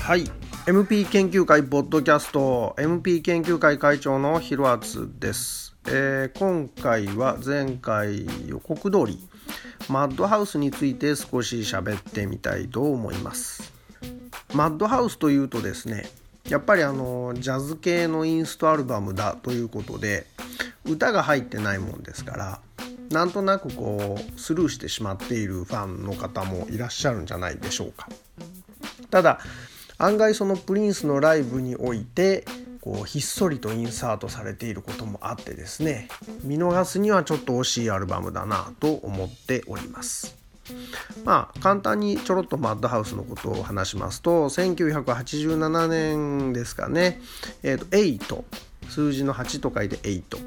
はい。MP 研究会ポッドキャスト MP 研究会会長のひろあつです、えー、今回は前回予告通りマッドハウスについて少し喋ってみたいと思います。マッドハウスというとですねやっぱりあのジャズ系のインストアルバムだということで歌が入ってないもんですからなんとなくこうスルーしてしまっているファンの方もいらっしゃるんじゃないでしょうか。ただ案外そのプリンスのライブにおいてこうひっそりとインサートされていることもあってですね見逃すにはちょっと惜しいアルバムだなと思っております。まあ簡単にちょろっとマッドハウスのことを話しますと1987年ですかね。え、ー、と8数字の8と書いて8と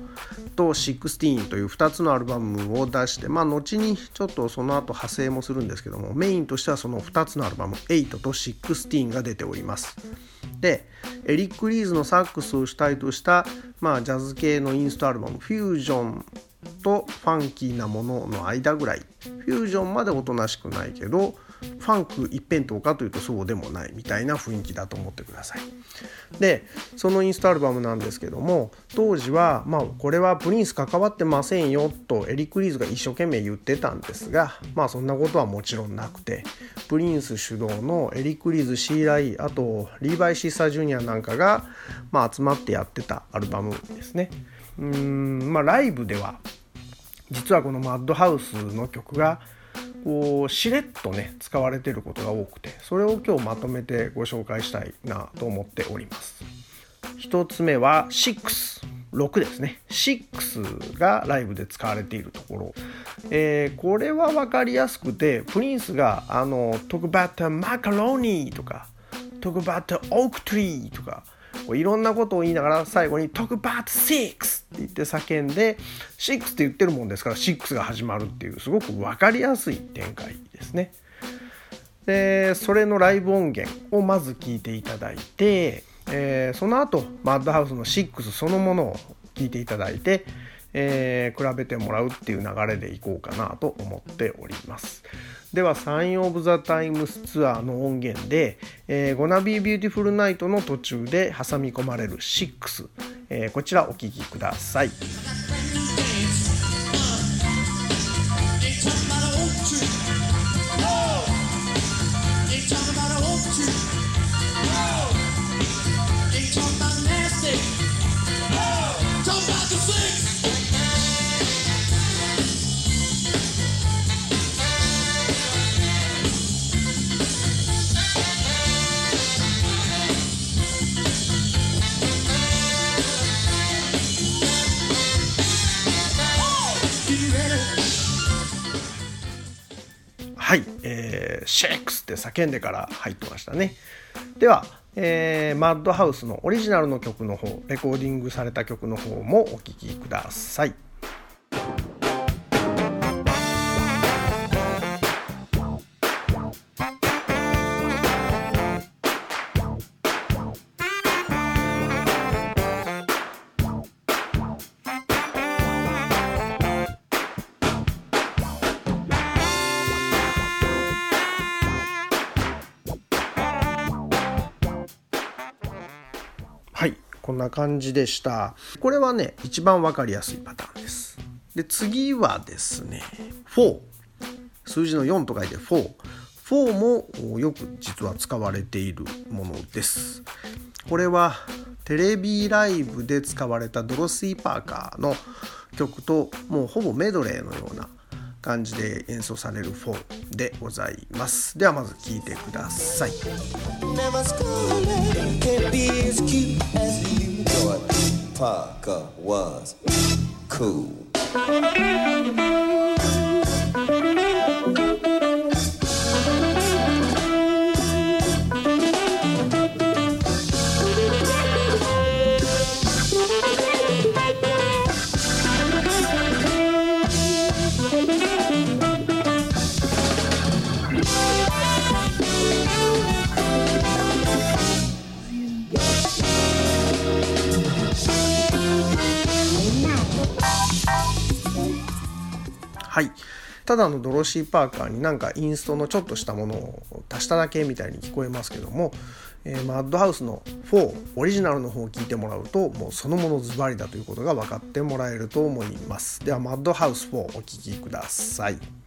16という2つのアルバムを出してまあ後にちょっとその後派生もするんですけどもメインとしてはその2つのアルバム8と16が出ております。でエリック・リーズのサックスを主体とした、まあ、ジャズ系のインストアルバムフュージョンとファンキーなものの間ぐらいフュージョンまでおとなしくないけどファンク一辺倒かというとそうでもないみたいな雰囲気だと思ってください。でそのインストアルバムなんですけども当時はまあこれはプリンス関わってませんよとエリック・リーズが一生懸命言ってたんですがまあそんなことはもちろんなくてプリンス主導のエリック・リーズシーライあとリーバイ・シッサー・ジュニアなんかが、まあ、集まってやってたアルバムですね。うんまあライブでは実はこのマッドハウスの曲がこうしれっとね使われてることが多くてそれを今日まとめてご紹介したいなと思っております。1つ目は6 6ですね。6がライブで使われているところ、えー、これは分かりやすくてプリンスがあの「Talk about macaroni」とか「Talk about oak tree」とかいろんなことを言いながら最後に Talk about six って言って叫んで6って言ってるもんですから6が始まるっていうすごく分かりやすい展開ですね。でそれのライブ音源をまず聞いていただいて、えー、その後マッドハウスの6そのものを聞いていただいて、えー、比べてもらうっていう流れでいこうかなと思っております。では Sign o' the Times ツアーの音源で「えー、 Gonna Be a Beautiful Night」の途中で挟み込まれる6、えー、こちらお聴きくださ。い、シェイクスって叫んでから入ってましたね。では、えー、マッドハウスのオリジナルの曲の方、レコーディングされた曲の方もお聴きください。感じでした。これはね、一番わかりやすいパターンです。で、次はですね、4。数字の4と書いて4。4もよく実は使われているものです。これはテレビライブで使われたドロシー・パーカーの曲ともうほぼメドレーのような感じで演奏される4でございますではまず聴いてください Parker was cool. ただのドロシー・パーカーになんかインストのちょっとしたものを足しただけみたいに聞こえますけども、えー、マッドハウスの4オリジナルの方を聞いてもらうともうそのものズバリだということが分かってもらえると思います。ではマッドハウス4お聴きください。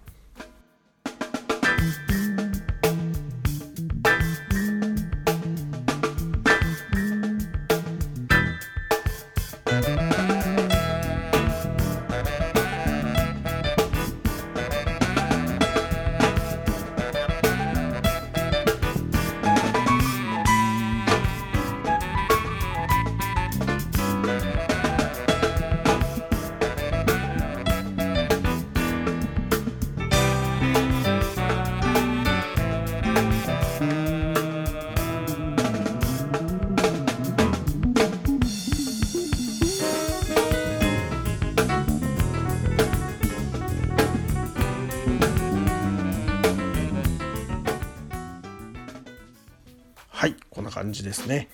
感じですね。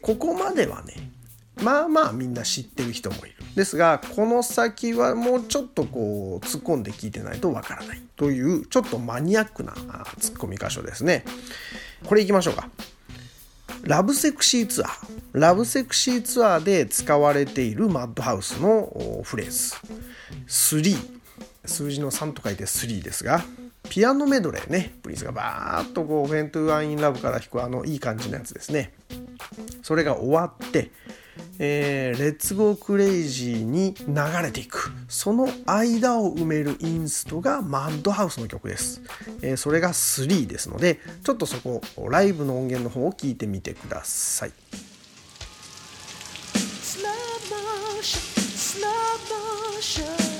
ここまではねまあまあみんな知ってる人もいる。ですがこの先はもうちょっとこう突っ込んで聞いてないとわからない。というちょっとマニアックな突っ込み箇所ですね。これいきましょうか。ラブセクシーツアー。ラブセクシーツアーで使われているマッドハウスのフレーズ。3数字の3と書いて3ですが。ピアノメドレーね。プリンスがバーッとこう「フェントゥワインラブ」から弾くあのいい感じのやつですね。それが終わってえー、 Let's Go Crazy に流れていく。その間を埋めるインストが Madhouse の曲です、えー、それが3ですのでちょっとそこライブの音源の方を聞いてみてください。Slow motion, slow motion.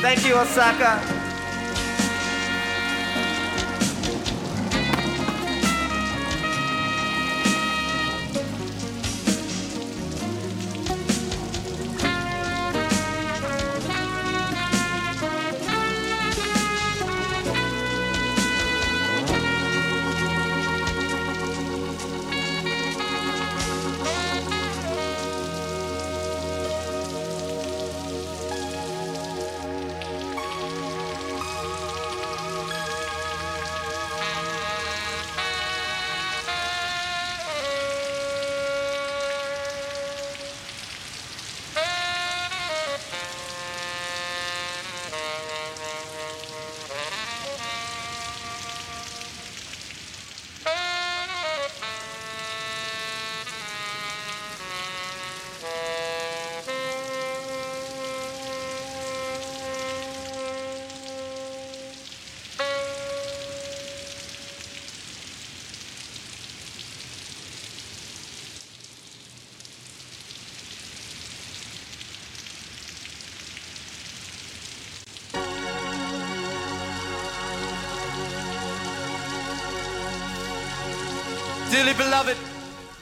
Thank you, Osaka.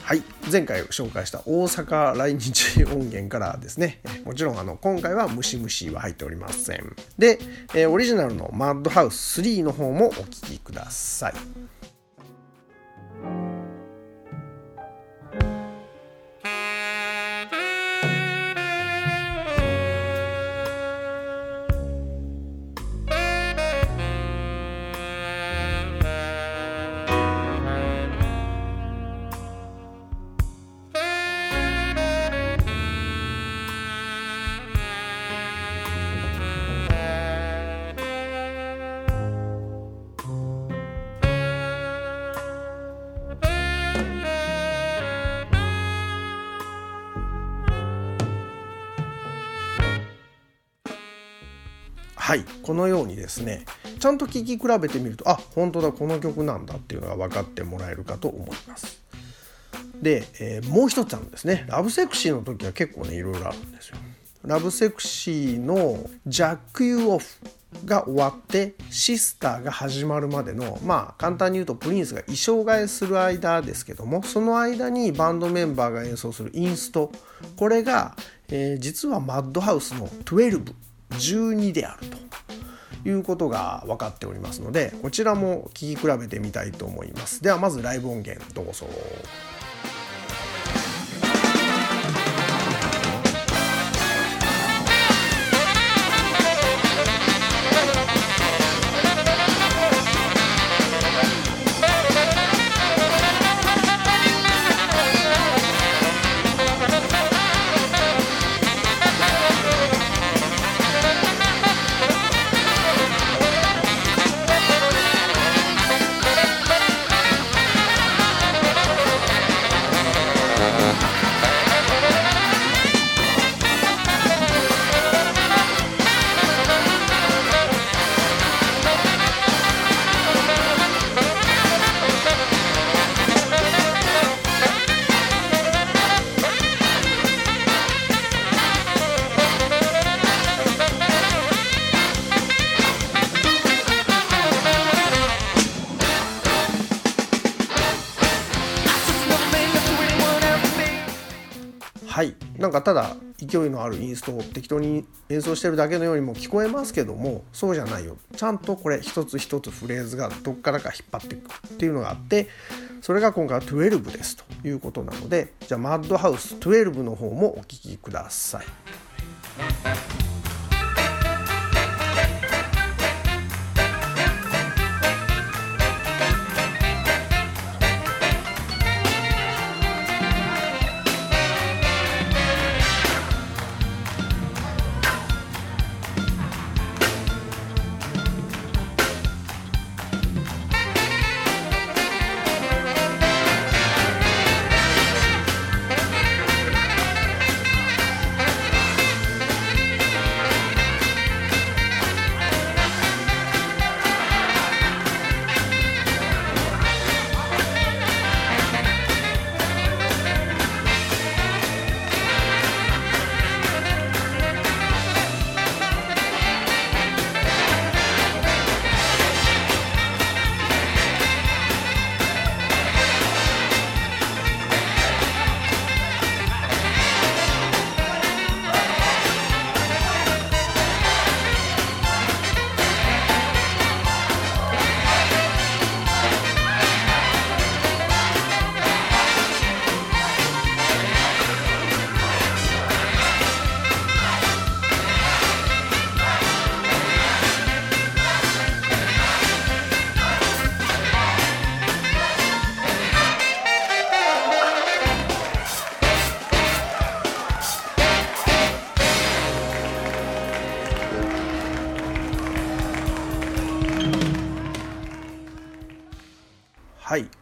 はい、前回紹介した大阪来日音源からですね、もちろんあの今回はムシムシは入っておりません。で、えオリジナルのマッドハウス3の方もお聴きください。このようにですねちゃんと聴き比べてみるとあ本当だこの曲なんだっていうのが分かってもらえるかと思います。で、えー、もう一つあるんですね。ラブセクシーの時は結構ねいろいろあるんですよ。ラブセクシーのジャック・ユー・オフが終わってシスターが始まるまでのまあ簡単に言うとプリンスが衣装替えする間ですけどもその間にバンドメンバーが演奏するインスト。これが、えー、実はマッドハウスの12 12であると。いうことが分かっておりますのでこちらも聴き比べてみたいと思いますではまずライブ音源どうぞ。なんかただ勢いのあるインストを適当に演奏してるだけのようにも聞こえますけどもそうじゃないよちゃんとこれ一つ一つフレーズがどっからか引っ張っていくっていうのがあってそれが今回は12ですということなのでじゃあマッドハウス12の方もお聴きください。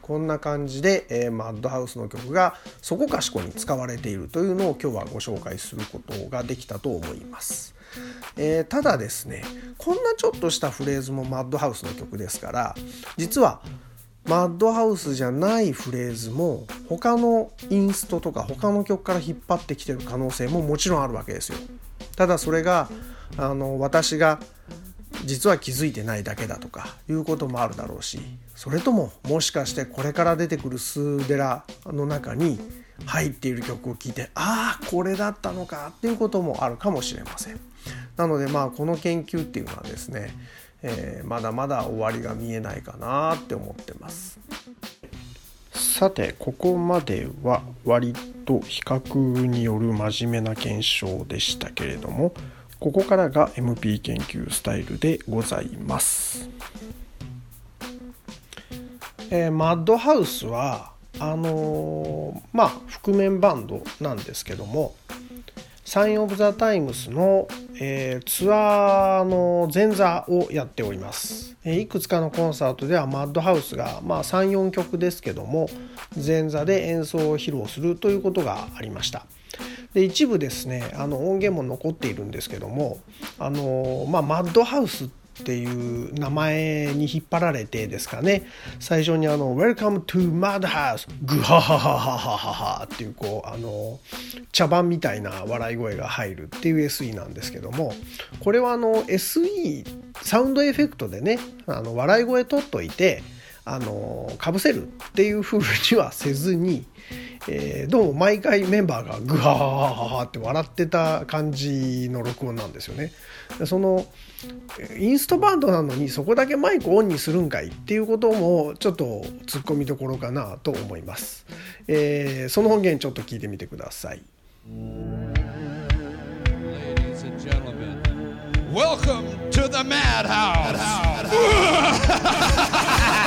こんな感じで、えー、マッドハウスの曲がそこかしこに使われているというのを今日はご紹介することができたと思います、えー、ただですねこんなちょっとしたフレーズもマッドハウスの曲ですから実はマッドハウスじゃないフレーズも他のインストとか他の曲から引っ張ってきてる可能性ももちろんあるわけですよ。ただそれがあの私が実は気づいてないだけだとかいうこともあるだろうしそれとももしかしてこれから出てくるスーデラの中に入っている曲を聴いてああこれだったのかっていうこともあるかもしれません。なのでまあこの研究っていうのはですね、えー、まだまだ終わりが見えないかなって思ってます。さてここまでは割と比較による真面目な検証でしたけれどもここからが MP 研究スタイルでございます。えー、マッドハウスはあのー、まあ覆面バンドなんですけどもサイン・オブ・ザ・タイムスの、えー、ツアーの前座をやっております、えー、いくつかのコンサートではマッドハウスが、まあ、34曲ですけども前座で演奏を披露するということがありました。で一部ですねあの音源も残っているんですけどもあの、まあ、マッドハウスってていう名前に引っ張られてですかね。最初にあの「Welcome to Madhouse」グハハハハハハハっていうこうあの茶番みたいな笑い声が入るっていう SE なんですけども。これはあの SE サウンドエフェクトでねあの笑い声取っといてあのかぶせるっていう風にはせずに、えー、どうも毎回メンバーがグハーって笑ってた感じの録音なんですよね。そのインストバンドなのにそこだけマイクオンにするんかいっていうこともちょっとツッコミどころかなと思います。えー、その音源ちょっと聞いてみてください。Welcome to the madhouse. madhouse.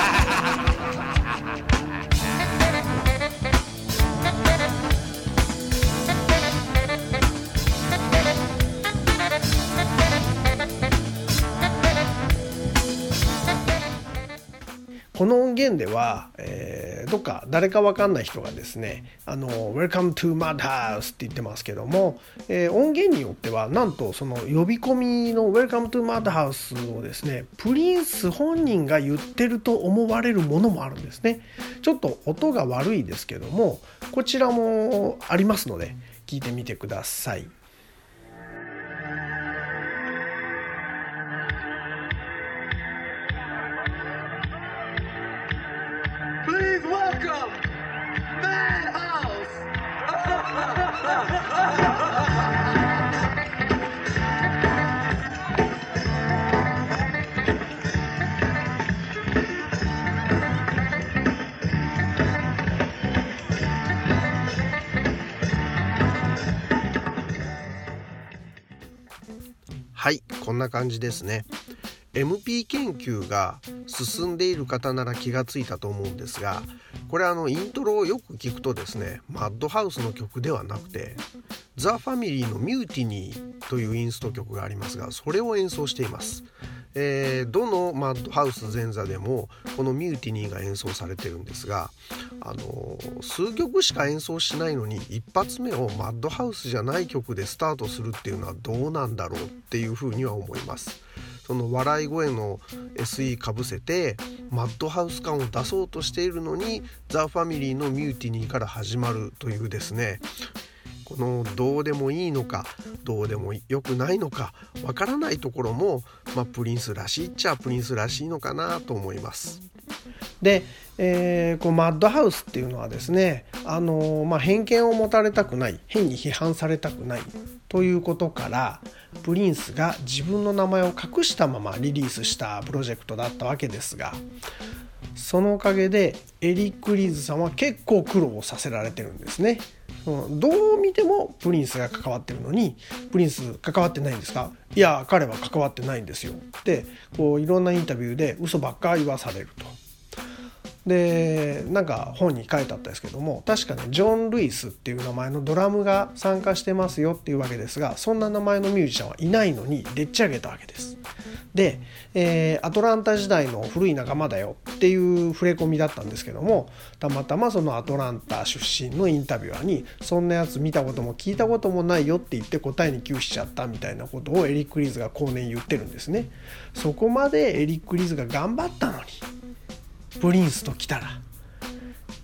この音源では、えー、どっか誰か分かんない人がですね「あの Welcome to Madhouse」って言ってますけども、えー、音源によってはなんとその呼び込みの「Welcome to Madhouse」をですねプリンス本人が言ってると思われるものもあるんですねちょっと音が悪いですけどもこちらもありますので聞いてみてください。こんな感じですね。MP 研究が進んでいる方なら気がついたと思うんですがこれあのイントロをよく聞くとですねマッドハウスの曲ではなくてザ・ファミリーのミューティニーというインスト曲がありますがそれを演奏しています。えー、どのマッドハウス前座でもこのミューティニーが演奏されてるんですが、あのー、数曲しか演奏しないのに一発目をマッドハウスじゃない曲でスタートするっていうのはどうなんだろうっていうふうには思います。その笑い声の SE かぶせてマッドハウス感を出そうとしているのにザ・ファミリーのミューティニーから始まるというですねこのどうでもいいのかどうでもよくないのかわからないところも、まあ、プリンスらしいっちゃプリンスらしいのかなと思います。で、えー、こうマッドハウスっていうのはですね、あのまあ、偏見を持たれたくない変に批判されたくないということからプリンスが自分の名前を隠したままリリースしたプロジェクトだったわけですがそのおかげでエリック・リーズさんは結構苦労させられてるんですね。どう見てもプリンスが関わってるのにプリンス関わってないんですか？いや彼は関わってないんですよってこういろんなインタビューで嘘ばっか言わされると。でなんか本に書いてあったんですけども確かねジョン・ルイスっていう名前のドラムが参加してますよっていうわけですがそんな名前のミュージシャンはいないのにでっち上げたわけです。で、えー、アトランタ時代の古い仲間だよっていう触れ込みだったんですけどもたまたまそのアトランタ出身のインタビュアーに「そんなやつ見たことも聞いたこともないよ」って言って答えに窮しちゃったみたいなことをエリック・リーズが後年言ってるんですね。そこまでエリック・リーズが頑張ったのにプリンスと来たら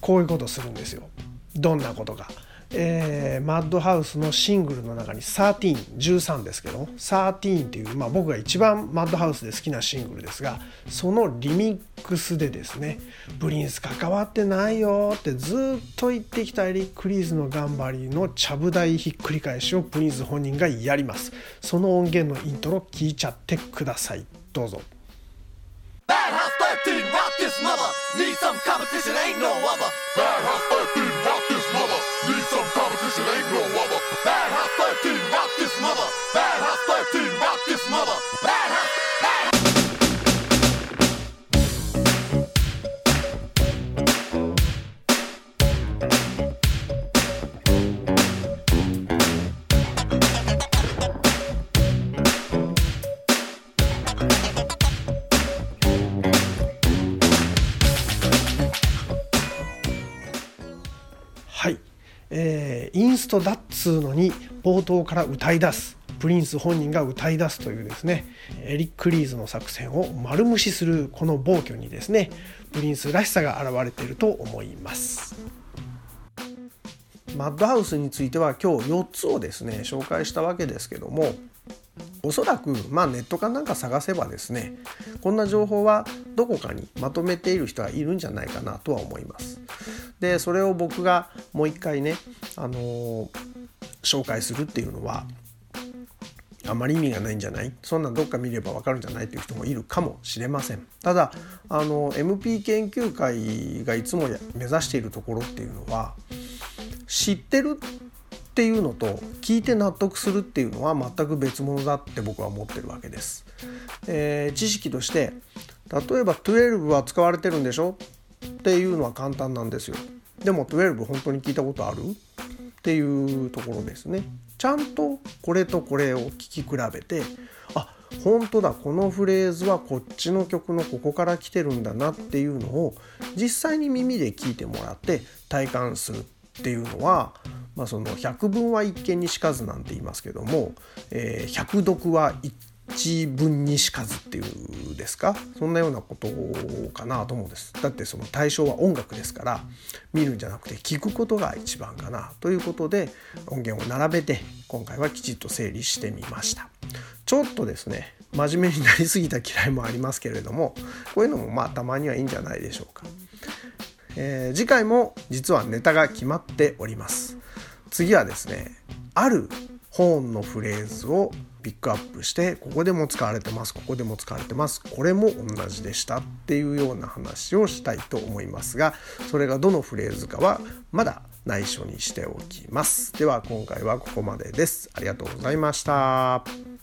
こういうことするんですよ。どんなことか。えー、マッドハウスのシングルの中に13、13ですけど、13っていう、まあ、僕が一番マッドハウスで好きなシングルですが、そのリミックスでですね、プリンス関わってないよってずっと言ってきたエリック・リーズの頑張りのちゃぶ台ひっくり返しをプリンス本人がやります。その音源のイントロ聞いちゃってください。どうぞ。Bad House 13, rock this mother. Need some competition, ain't no other. Bad House 13, rock this mother. Need some competition, ain't no other. Bad House 13, rock this mother. Bad House 13, rock this mother. Bad House. トだっつうのに冒頭から歌い出すプリンス本人が歌い出すというですねエリック・リーズの作戦を丸無視するこの暴挙にですねプリンスらしさが現れていると思いますマッドハウスについては今日4つをですね紹介したわけですけどもおそらく、まあ、ネットかなんか探せばですねこんな情報はどこかにまとめている人はいるんじゃないかなとは思います。でそれを僕がもう一回ね、あのー、紹介するっていうのはあまり意味がないんじゃない？そんなんどっか見ればわかるんじゃないという人もいるかもしれませんただあの MP 研究会がいつも目指しているところっていうのは知ってるっていうのと聞いて納得するっていうのは全く別物だって僕は思ってるわけです。えー、知識として例えば12は使われてるんでしょ？っていうのは簡単なんですよ。でも12本当に聞いたことある？っていうところですね。ちゃんとこれとこれを聴き比べてあ本当だこのフレーズはこっちの曲のここから来てるんだなっていうのを実際に耳で聞いてもらって体感するっていうのはまあ、その百聞は一見にしかずなんて言いますけども、えー、百読は一文にしかずっていうですか？そんなようなことかなと思うんです。だってその対象は音楽ですから見るんじゃなくて聞くことが一番かなということで音源を並べて今回はきちっと整理してみました。ちょっとですね真面目になりすぎた嫌いもありますけれどもこういうのもまあたまにはいいんじゃないでしょうか、えー、次回も実はネタが決まっております。次はですねあるホーンのフレーズをピックアップしてここでも使われてますここでも使われてますこれも同じでしたっていうような話をしたいと思いますがそれがどのフレーズかはまだ内緒にしておきます。では今回はここまでです。ありがとうございました。